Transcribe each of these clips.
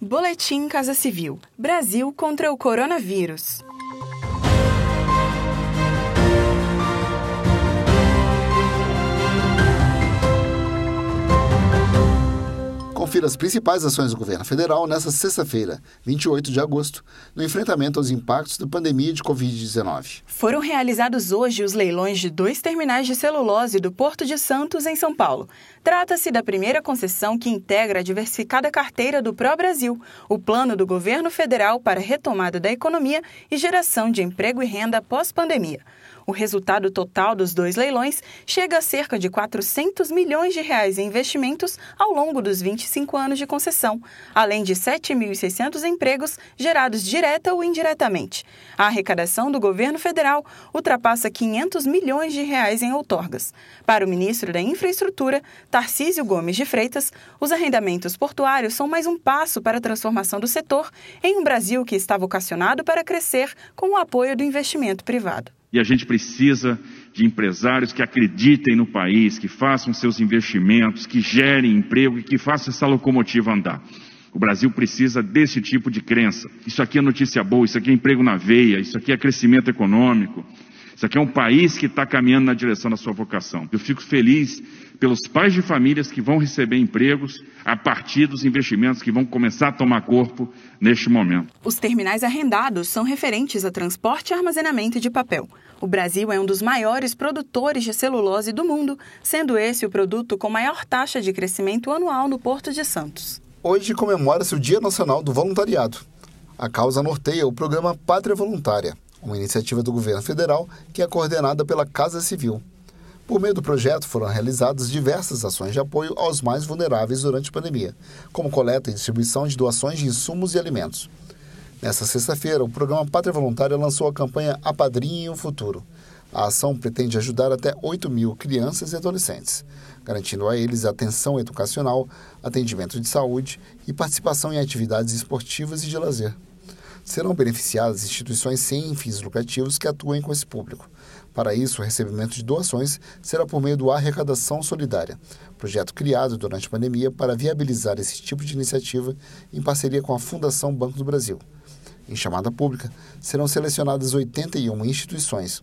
Boletim Casa Civil: Brasil contra o coronavírus. As principais ações do governo federal nesta sexta-feira, 28 de agosto, no enfrentamento aos impactos da pandemia de Covid-19. Foram realizados hoje os leilões de dois terminais de celulose do Porto de Santos, em São Paulo. Trata-se da primeira concessão que integra a diversificada carteira do Pro Brasil, o plano do governo federal para retomada da economia e geração de emprego e renda pós-pandemia. O resultado total dos dois leilões chega a cerca de 400 milhões de reais em investimentos ao longo dos 25 anos de concessão, além de 7.600 empregos gerados direta ou indiretamente. A arrecadação do governo federal ultrapassa 500 milhões de reais em outorgas. Para o ministro da Infraestrutura, Tarcísio Gomes de Freitas, os arrendamentos portuários são mais um passo para a transformação do setor em um Brasil que está vocacionado para crescer com o apoio do investimento privado. E a gente precisa de empresários que acreditem no país, que façam seus investimentos, que gerem emprego e que façam essa locomotiva andar. O Brasil precisa desse tipo de crença. Isso aqui é notícia boa, isso aqui é emprego na veia, isso aqui é crescimento econômico. Isso aqui é um país que está caminhando na direção da sua vocação. Eu fico feliz pelos pais de famílias que vão receber empregos a partir dos investimentos que vão começar a tomar corpo neste momento. Os terminais arrendados são referentes a transporte e armazenamento de papel. O Brasil é um dos maiores produtores de celulose do mundo, sendo esse o produto com maior taxa de crescimento anual no Porto de Santos. Hoje comemora-se o Dia Nacional do Voluntariado. A causa norteia o programa Pátria Voluntária uma iniciativa do governo federal que é coordenada pela Casa Civil. Por meio do projeto foram realizadas diversas ações de apoio aos mais vulneráveis durante a pandemia, como coleta e distribuição de doações de insumos e alimentos. Nesta sexta-feira, o programa Pátria Voluntária lançou a campanha Apadrinhe o Futuro. A ação pretende ajudar até 8 mil crianças e adolescentes, garantindo a eles atenção educacional, atendimento de saúde e participação em atividades esportivas e de lazer serão beneficiadas instituições sem fins lucrativos que atuem com esse público. Para isso, o recebimento de doações será por meio do Arrecadação Solidária, projeto criado durante a pandemia para viabilizar esse tipo de iniciativa em parceria com a Fundação Banco do Brasil. Em chamada pública, serão selecionadas 81 instituições.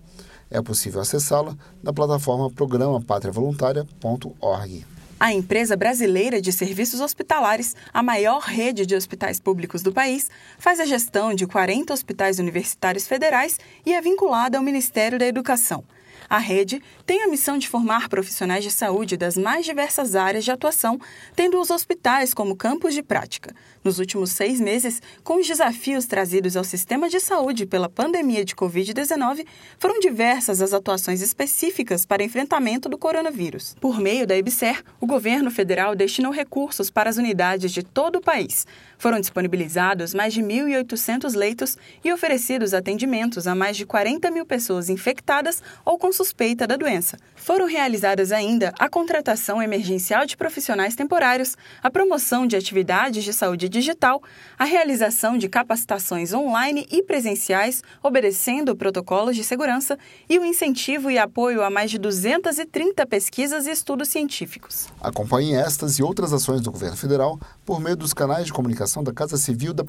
É possível acessá-la na plataforma programapatriavoluntaria.org. A empresa brasileira de serviços hospitalares, a maior rede de hospitais públicos do país, faz a gestão de 40 hospitais universitários federais e é vinculada ao Ministério da Educação. A rede tem a missão de formar profissionais de saúde das mais diversas áreas de atuação, tendo os hospitais como campos de prática. Nos últimos seis meses, com os desafios trazidos ao sistema de saúde pela pandemia de Covid-19, foram diversas as atuações específicas para enfrentamento do coronavírus. Por meio da EBSER, o governo federal destinou recursos para as unidades de todo o país. Foram disponibilizados mais de 1.800 leitos e oferecidos atendimentos a mais de 40 mil pessoas infectadas ou com suspeita da doença. Foram realizadas ainda a contratação emergencial de profissionais temporários, a promoção de atividades de saúde digital, a realização de capacitações online e presenciais, obedecendo protocolos de segurança, e o incentivo e apoio a mais de 230 pesquisas e estudos científicos. Acompanhe estas e outras ações do governo federal por meio dos canais de comunicação da Casa Civil da